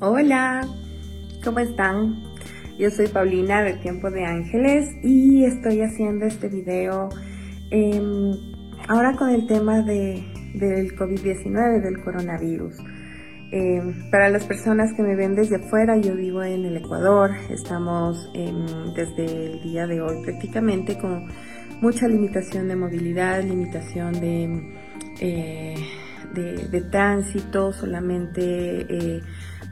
Hola, ¿cómo están? Yo soy Paulina de Tiempo de Ángeles y estoy haciendo este video em, ahora con el tema de, del COVID-19, del coronavirus. Em, para las personas que me ven desde afuera, yo vivo en el Ecuador, estamos em, desde el día de hoy prácticamente con mucha limitación de movilidad, limitación de, eh, de tránsito, solamente eh,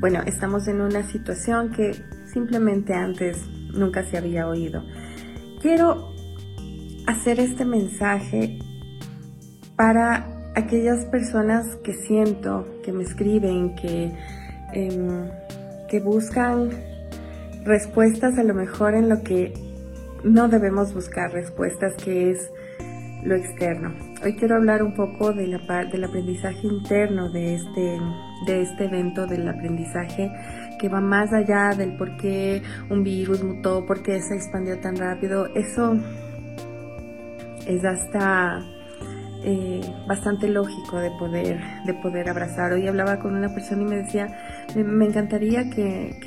bueno, estamos en una situación que simplemente antes nunca se había oído. Quiero hacer este mensaje para aquellas personas que siento, que me escriben, que, em, que buscan respuestas a lo mejor en lo que no debemos buscar respuestas, que es lo externo. Hoy quiero hablar un poco del aprendizaje interno de este, de este evento del aprendizaje que va más allá del por qué un virus mutó, por qué se expandió tan rápido. Eso es hasta eh, bastante lógico de poder, de poder abrazar. Hoy hablaba con una persona y me decía, me, encantaría que,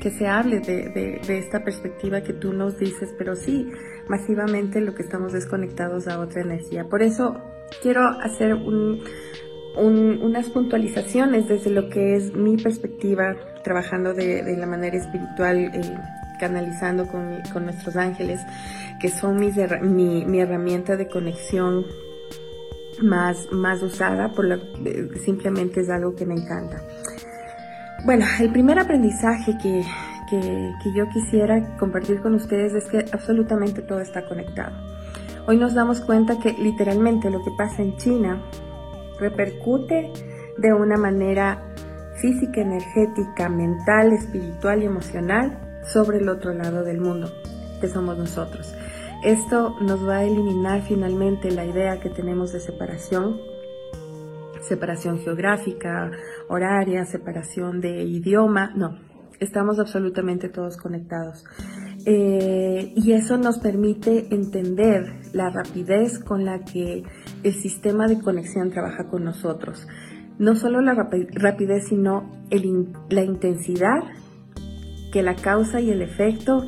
que, se hable de, de, de, esta perspectiva que tú nos dices, pero sí, masivamente lo que estamos desconectados a otra energía. Por eso quiero hacer un, unas puntualizaciones desde lo que es mi perspectiva, trabajando de, de la manera espiritual. Eh, canalizando con, con, nuestros ángeles, que son mis, mi, mi herramienta de conexión más, más usada, por lo, simplemente es algo que me encanta. Bueno, el primer aprendizaje que, que, que yo quisiera compartir con ustedes es que absolutamente todo está conectado. Hoy nos damos cuenta que literalmente lo que pasa en China repercute de una manera física, energética, mental, espiritual y emocional sobre el otro lado del mundo, que somos nosotros. Esto nos va a eliminar finalmente la idea que tenemos de separación, separación geográfica, horaria, separación de idioma, no, estamos absolutamente todos conectados. Eh, y eso nos permite entender la rapidez con la que el sistema de conexión trabaja con nosotros. No solo la rapidez, sino la intensidad que la causa y el efecto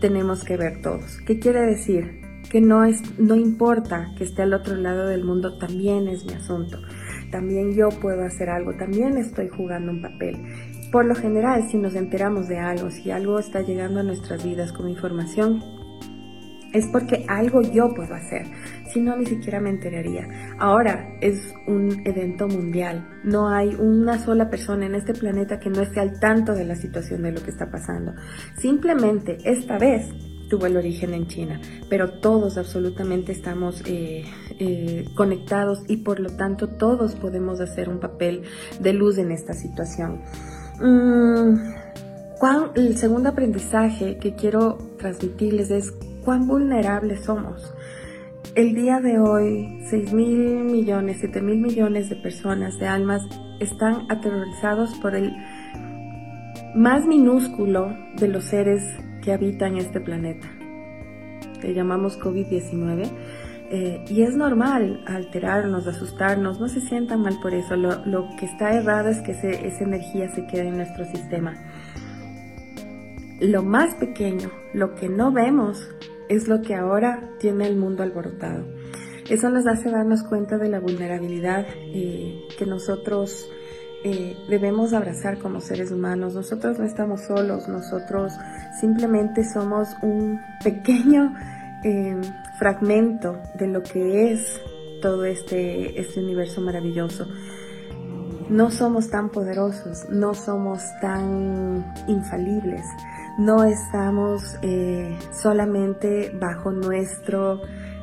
tenemos que ver todos. ¿Qué quiere decir? Que no, es, no importa que esté al otro lado del mundo, también es mi asunto. También yo puedo hacer algo, también estoy jugando un papel. Por lo general, si nos enteramos de algo, si algo está llegando a nuestras vidas como información, es porque algo yo puedo hacer, si no ni siquiera me enteraría. Ahora es un evento mundial, no hay una sola persona en este planeta que no esté al tanto de la situación de lo que está pasando. Simplemente esta vez tuvo el origen en China, pero todos absolutamente estamos eh, eh, conectados y por lo tanto todos podemos hacer un papel de luz en esta situación. Mm, el segundo aprendizaje que quiero transmitirles es cuán vulnerables somos. El día de hoy, 6 mil millones, 7 mil millones de personas, de almas, están aterrorizados por el más minúsculo de los seres que habitan este planeta, que llamamos COVID-19. Eh, y es normal alterarnos, asustarnos, no se sientan mal por eso. Lo, que está errado es que esa energía se quede en nuestro sistema. Lo más pequeño, lo que no vemos, es lo que ahora tiene el mundo alborotado. Eso nos hace darnos cuenta de la vulnerabilidad eh, que nosotros eh, debemos abrazar como seres humanos. Nosotros no estamos solos, nosotros simplemente somos un pequeño eh, fragmento de lo que es todo este, este universo maravilloso. No somos tan poderosos, no somos tan infalibles no estamos eh, solamente bajo nuestro,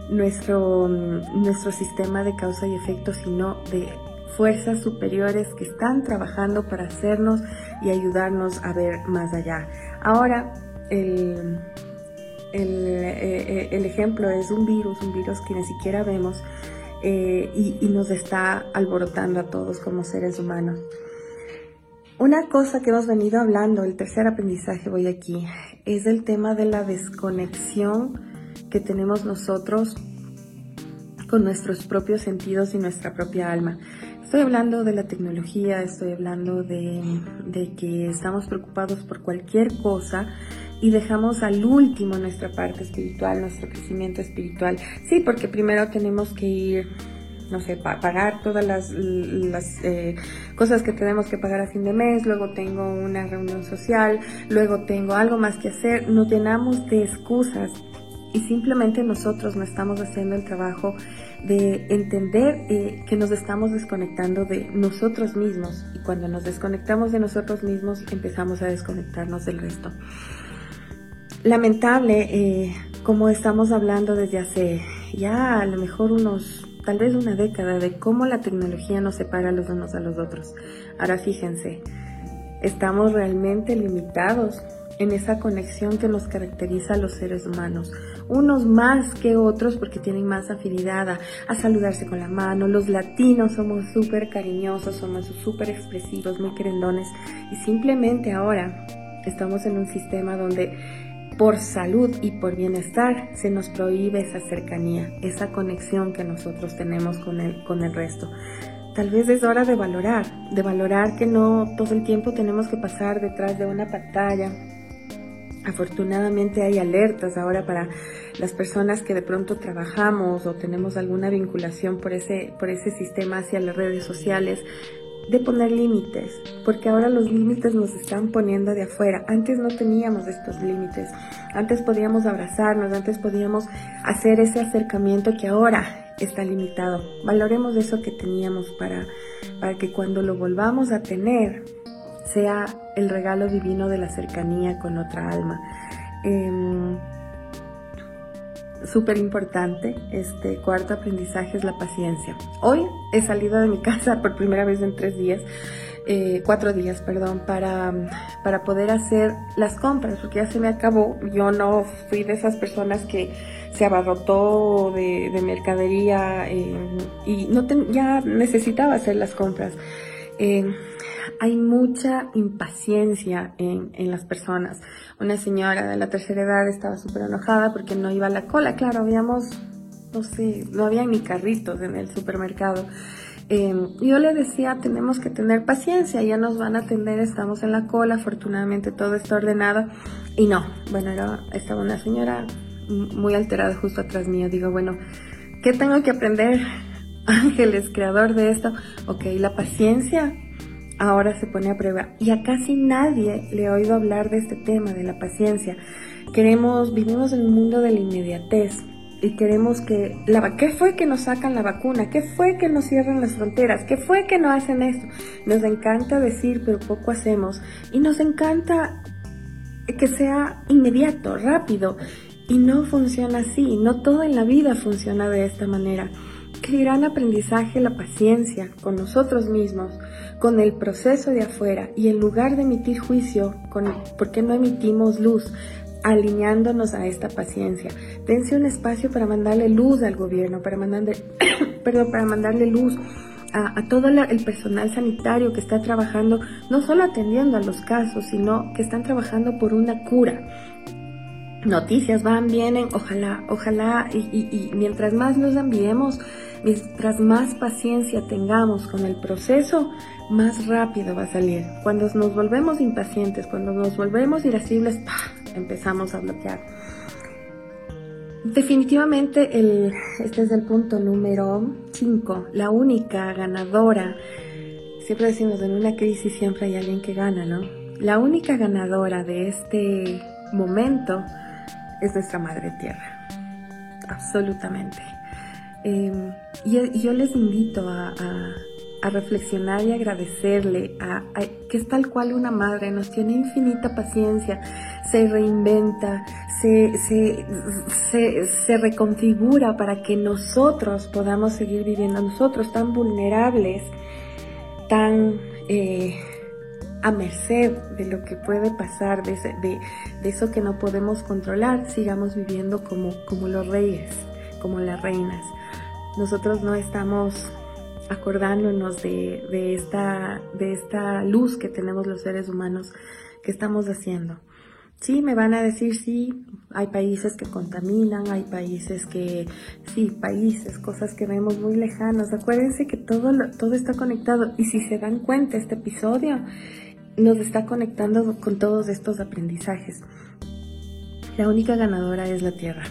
nuestro, nuestro sistema de causa y efecto, sino de fuerzas superiores que están trabajando para hacernos y ayudarnos a ver más allá. Ahora, el, el, eh, el ejemplo es un virus, un virus que ni siquiera vemos eh, y, y nos está alborotando a todos como seres humanos. Una cosa que hemos venido hablando, el tercer aprendizaje voy aquí, es el tema de la desconexión que tenemos nosotros con nuestros propios sentidos y nuestra propia alma. Estoy hablando de la tecnología, estoy hablando de, de que estamos preocupados por cualquier cosa y dejamos al último nuestra parte espiritual, nuestro crecimiento espiritual. Sí, porque primero tenemos que ir no sé, pagar todas las, eh, cosas que tenemos que pagar a fin de mes, luego tengo una reunión social, luego tengo algo más que hacer, nos llenamos de excusas y simplemente nosotros no estamos haciendo el trabajo de entender eh, que nos estamos desconectando de nosotros mismos y cuando nos desconectamos de nosotros mismos empezamos a desconectarnos del resto. Lamentable, eh, como estamos hablando desde hace ya a lo mejor unos tal vez una década de cómo la tecnología nos separa los unos a los otros. Ahora fíjense, estamos realmente limitados en esa conexión que nos caracteriza a los seres humanos. Unos más que otros porque tienen más afinidad a, saludarse con la mano. Los latinos somos súper cariñosos, somos súper expresivos, muy querendones. Y simplemente ahora estamos en un sistema donde por salud y por bienestar se nos prohíbe esa cercanía, esa conexión que nosotros tenemos con el, con el resto. Tal vez es hora de valorar, de valorar que no todo el tiempo tenemos que pasar detrás de una pantalla. Afortunadamente hay alertas ahora para las personas que de pronto trabajamos o tenemos alguna vinculación por ese, por ese sistema hacia las redes sociales de poner límites, porque ahora los límites nos están poniendo de afuera. Antes no teníamos estos límites, antes podíamos abrazarnos, antes podíamos hacer ese acercamiento que ahora está limitado. Valoremos eso que teníamos para, para que cuando lo volvamos a tener sea el regalo divino de la cercanía con otra alma. Em, súper importante, este cuarto aprendizaje es la paciencia. Hoy he salido de mi casa por primera vez en tres días, eh, cuatro días, perdón, para, para poder hacer las compras, porque ya se me acabó. Yo no fui de esas personas que se abarrotó de, mercadería eh, y no ya necesitaba hacer las compras. Eh, hay mucha impaciencia en, en, las personas. Una señora de la tercera edad estaba súper enojada porque no iba a la cola. Claro, habíamos, no sé, no había ni carritos en el supermercado. Eh, yo le decía, tenemos que tener paciencia, ya nos van a atender, estamos en la cola, afortunadamente todo está ordenado. Y no, bueno, estaba una señora muy alterada justo atrás mío. Digo, bueno, ¿qué tengo que aprender? Ángeles, creador de esto. Ok, la paciencia ahora se pone a prueba y a casi nadie le he oído hablar de este tema de la paciencia. Queremos, vivimos en un mundo de la inmediatez y queremos que la ¿qué fue que nos sacan la vacuna? ¿Qué fue que nos cierran las fronteras? ¿Qué fue que no hacen esto? Nos encanta decir, pero poco hacemos y nos encanta que sea inmediato, rápido y no funciona así, no todo en la vida funciona de esta manera. Qué gran aprendizaje la paciencia con nosotros mismos, con el proceso de afuera y en lugar de emitir juicio, con, ¿por qué no emitimos luz? alineándonos a esta paciencia. Dense un espacio para mandarle luz al gobierno, para mandarle, perdón, para mandarle luz a, a, todo el personal sanitario que está trabajando, no solo atendiendo a los casos, sino que están trabajando por una cura noticias van, vienen, ojalá, ojalá, y, y, mientras más nos enviemos, mientras más paciencia tengamos con el proceso, más rápido va a salir. Cuando nos volvemos impacientes, cuando nos volvemos irascibles, empezamos a bloquear. Definitivamente el, este es el punto número 5, la única ganadora. Siempre decimos, en una crisis siempre hay alguien que gana, ¿no? La única ganadora de este momento es nuestra madre tierra, absolutamente. Em, y, yo les invito a, reflexionar y agradecerle a, que es tal cual una madre, nos tiene infinita paciencia, se reinventa, se, se, reconfigura para que nosotros podamos seguir viviendo, nosotros tan vulnerables, tan... Eh, a merced de lo que puede pasar, de, de, eso que no podemos controlar, sigamos viviendo como, como los reyes, como las reinas. Nosotros no estamos acordándonos de, de, esta, de esta luz que tenemos los seres humanos que estamos haciendo. Sí, me van a decir, sí, Hay países que contaminan, hay países que, sí, países, cosas que vemos muy lejanos. Acuérdense que todo, todo está conectado y si se dan cuenta, este episodio nos está conectando con todos estos aprendizajes. La única ganadora es la Tierra,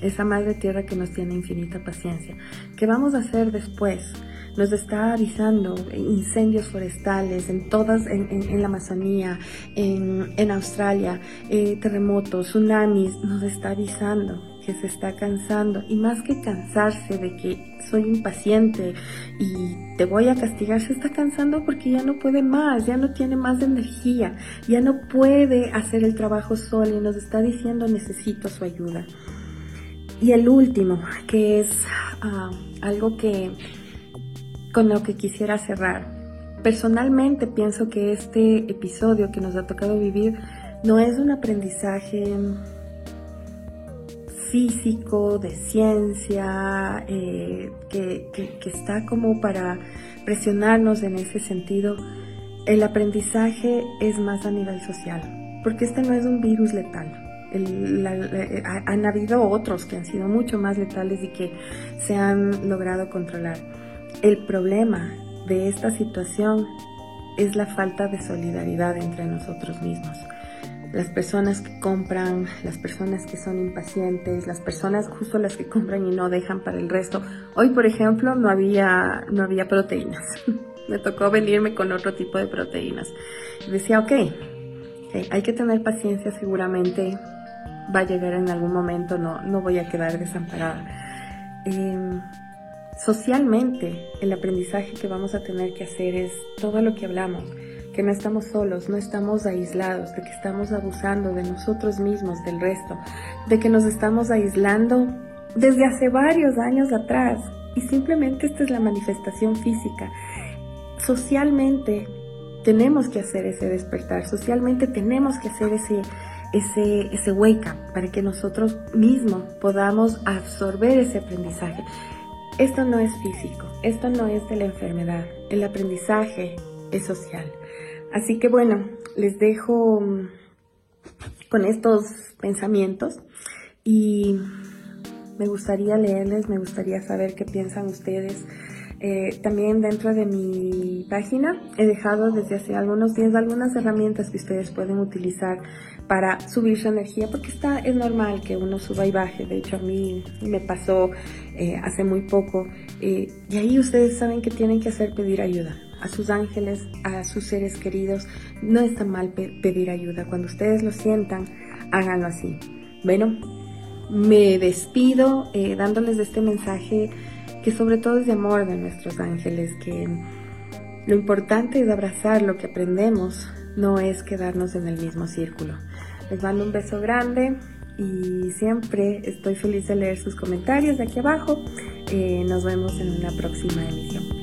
esa madre Tierra que nos tiene infinita paciencia. ¿Qué vamos a hacer después? nos está avisando incendios forestales en todas, en, la Amazonía, en, Australia, eh, terremotos, tsunamis, nos está avisando que se está cansando y más que cansarse de que soy impaciente y te voy a castigar, se está cansando porque ya no puede más, ya no tiene más energía, ya no puede hacer el trabajo solo y nos está diciendo necesito su ayuda. Y el último, que es ah, algo que con lo que quisiera cerrar. Personalmente pienso que este episodio que nos ha tocado vivir no es un aprendizaje físico, de ciencia, eh, que, está como para presionarnos en ese sentido. El aprendizaje es más a nivel social, porque este no es un virus letal. han habido otros que han sido mucho más letales y que se han logrado controlar. El problema de esta situación es la falta de solidaridad entre nosotros mismos. Las personas que compran, las personas que son impacientes, las personas justo las que compran y no dejan para el resto. Hoy, por ejemplo, no había, no había proteínas. Me tocó venirme con otro tipo de proteínas. Y decía, ok, hay que tener paciencia, seguramente va a llegar en algún momento, no, no voy a quedar desamparada. Eh, Socialmente, el aprendizaje que vamos a tener que hacer es todo lo que hablamos, que no estamos solos, no estamos aislados, de que estamos abusando de nosotros mismos, del resto, de que nos estamos aislando desde hace varios años atrás y simplemente esta es la manifestación física. Socialmente tenemos que hacer ese despertar, socialmente tenemos que hacer ese, ese, ese wake up para que nosotros mismos podamos absorber ese aprendizaje. Esto no es físico, esto no es de la enfermedad, el aprendizaje es social. Así que bueno, les dejo mm, con estos pensamientos y me gustaría leerles, me gustaría saber qué piensan ustedes. Eh, también dentro de mi página he dejado desde hace algunos días algunas herramientas que ustedes pueden utilizar para subir su energía, porque está, es normal que uno suba y baje. De hecho, a mí me pasó eh, hace muy poco. Eh, y ahí ustedes saben que tienen que hacer pedir ayuda a sus ángeles, a sus seres queridos. No está mal pedir ayuda. Cuando ustedes lo sientan, háganlo así. Bueno, me despido eh, dándoles este mensaje que sobre todo es de amor de nuestros ángeles, que lo importante es abrazar lo que aprendemos, no es quedarnos en el mismo círculo. Les mando un beso grande y siempre estoy feliz de leer sus comentarios de aquí abajo. Eh, nos vemos en una próxima emisión.